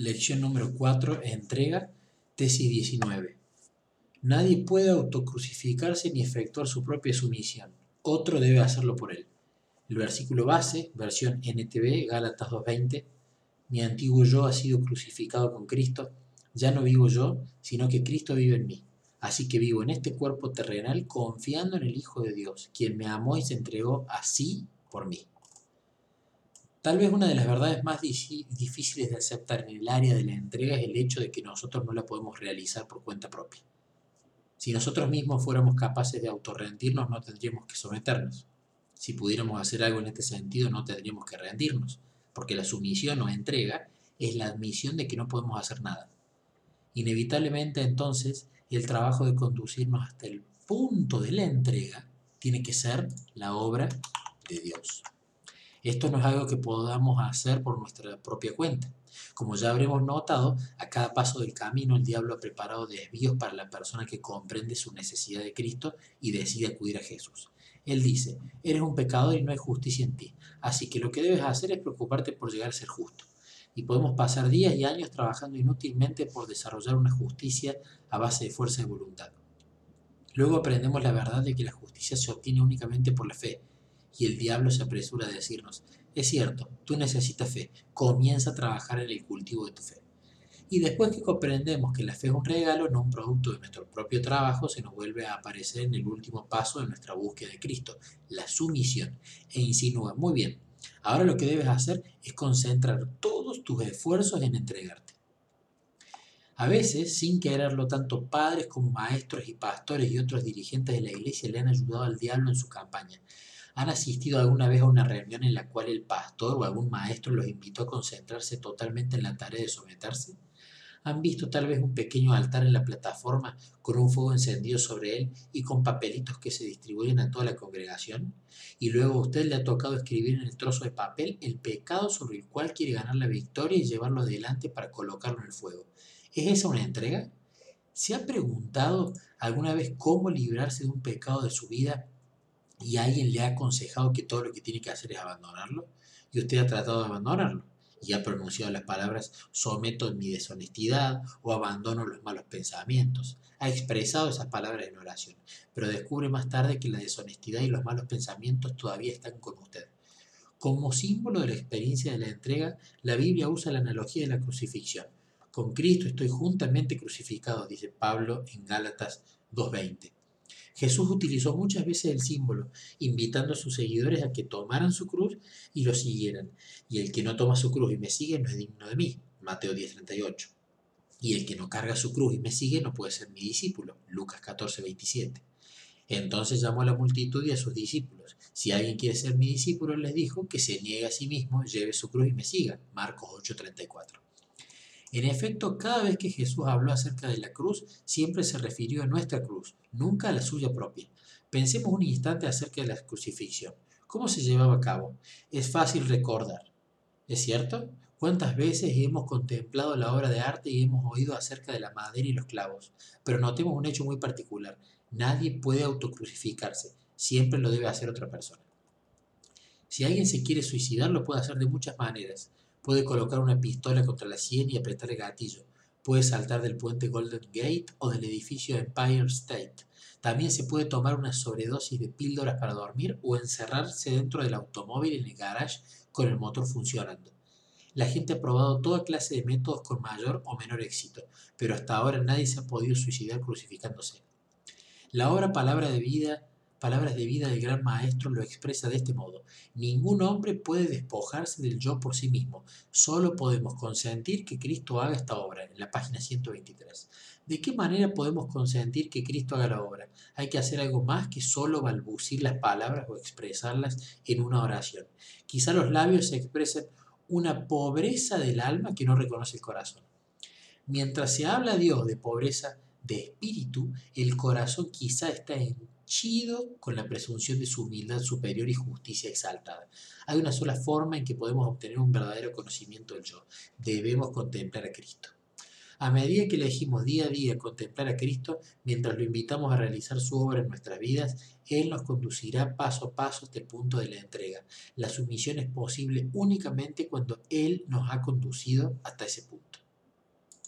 Lección número 4, entrega, tesis 19. Nadie puede autocrucificarse ni efectuar su propia sumisión. Otro debe hacerlo por él. El versículo base, versión NTV, Gálatas 2.20. Mi antiguo yo ha sido crucificado con Cristo. Ya no vivo yo, sino que Cristo vive en mí. Así que vivo en este cuerpo terrenal confiando en el Hijo de Dios, quien me amó y se entregó así por mí. Tal vez una de las verdades más difíciles de aceptar en el área de la entrega es el hecho de que nosotros no la podemos realizar por cuenta propia. Si nosotros mismos fuéramos capaces de autorrendirnos, no tendríamos que someternos. Si pudiéramos hacer algo en este sentido, no tendríamos que rendirnos, porque la sumisión o entrega es la admisión de que no podemos hacer nada. Inevitablemente entonces, el trabajo de conducirnos hasta el punto de la entrega tiene que ser la obra de Dios. Esto no es algo que podamos hacer por nuestra propia cuenta. Como ya habremos notado, a cada paso del camino el diablo ha preparado desvíos para la persona que comprende su necesidad de Cristo y decide acudir a Jesús. Él dice, eres un pecador y no hay justicia en ti, así que lo que debes hacer es preocuparte por llegar a ser justo. Y podemos pasar días y años trabajando inútilmente por desarrollar una justicia a base de fuerza de voluntad. Luego aprendemos la verdad de que la justicia se obtiene únicamente por la fe, y el diablo se apresura a decirnos, es cierto, tú necesitas fe, comienza a trabajar en el cultivo de tu fe. Y después que comprendemos que la fe es un regalo, no un producto de nuestro propio trabajo, se nos vuelve a aparecer en el último paso de nuestra búsqueda de Cristo, la sumisión, e insinúa, muy bien, ahora lo que debes hacer es concentrar todos tus esfuerzos en entregarte. A veces, sin quererlo, tanto padres como maestros y pastores y otros dirigentes de la iglesia le han ayudado al diablo en su campaña, ¿Han asistido alguna vez a una reunión en la cual el pastor o algún maestro los invitó a concentrarse totalmente en la tarea de someterse? ¿Han visto tal vez un pequeño altar en la plataforma con un fuego encendido sobre él y con papelitos que se distribuyen a toda la congregación? Y luego a usted le ha tocado escribir en el trozo de papel el pecado sobre el cual quiere ganar la victoria y llevarlo adelante para colocarlo en el fuego. ¿Es esa una entrega? ¿Se ha preguntado alguna vez cómo librarse de un pecado de su vida y alguien le ha aconsejado que todo lo que tiene que hacer es abandonarlo, y usted ha tratado de abandonarlo, y ha pronunciado las palabras someto mi deshonestidad o abandono los malos pensamientos. Ha expresado esas palabras en oración, pero descubre más tarde que la deshonestidad y los malos pensamientos todavía están con usted. Como símbolo de la experiencia de la entrega, la Biblia usa la analogía de la crucifixión. Con Cristo estoy juntamente crucificado, dice Pablo en Gálatas 2.20. Jesús utilizó muchas veces el símbolo, invitando a sus seguidores a que tomaran su cruz y lo siguieran. Y el que no toma su cruz y me sigue no es digno de mí. Mateo 10:38. Y el que no carga su cruz y me sigue no puede ser mi discípulo. Lucas 14:27. Entonces llamó a la multitud y a sus discípulos. Si alguien quiere ser mi discípulo, les dijo que se niegue a sí mismo, lleve su cruz y me siga. Marcos 8:34. En efecto, cada vez que Jesús habló acerca de la cruz, siempre se refirió a nuestra cruz, nunca a la suya propia. Pensemos un instante acerca de la crucifixión. ¿Cómo se llevaba a cabo? Es fácil recordar. ¿Es cierto? ¿Cuántas veces hemos contemplado la obra de arte y hemos oído acerca de la madera y los clavos? Pero notemos un hecho muy particular. Nadie puede autocrucificarse. Siempre lo debe hacer otra persona. Si alguien se quiere suicidar, lo puede hacer de muchas maneras. Puede colocar una pistola contra la sien y apretar el gatillo. Puede saltar del puente Golden Gate o del edificio Empire State. También se puede tomar una sobredosis de píldoras para dormir o encerrarse dentro del automóvil en el garage con el motor funcionando. La gente ha probado toda clase de métodos con mayor o menor éxito, pero hasta ahora nadie se ha podido suicidar crucificándose. La obra Palabra de Vida Palabras de vida del gran maestro lo expresa de este modo. Ningún hombre puede despojarse del yo por sí mismo. Solo podemos consentir que Cristo haga esta obra, en la página 123. ¿De qué manera podemos consentir que Cristo haga la obra? Hay que hacer algo más que solo balbucir las palabras o expresarlas en una oración. Quizá los labios expresen una pobreza del alma que no reconoce el corazón. Mientras se habla a Dios de pobreza de espíritu, el corazón quizá está en chido con la presunción de su humildad superior y justicia exaltada. Hay una sola forma en que podemos obtener un verdadero conocimiento del yo. Debemos contemplar a Cristo. A medida que elegimos día a día contemplar a Cristo, mientras lo invitamos a realizar su obra en nuestras vidas, Él nos conducirá paso a paso hasta el punto de la entrega. La sumisión es posible únicamente cuando Él nos ha conducido hasta ese punto.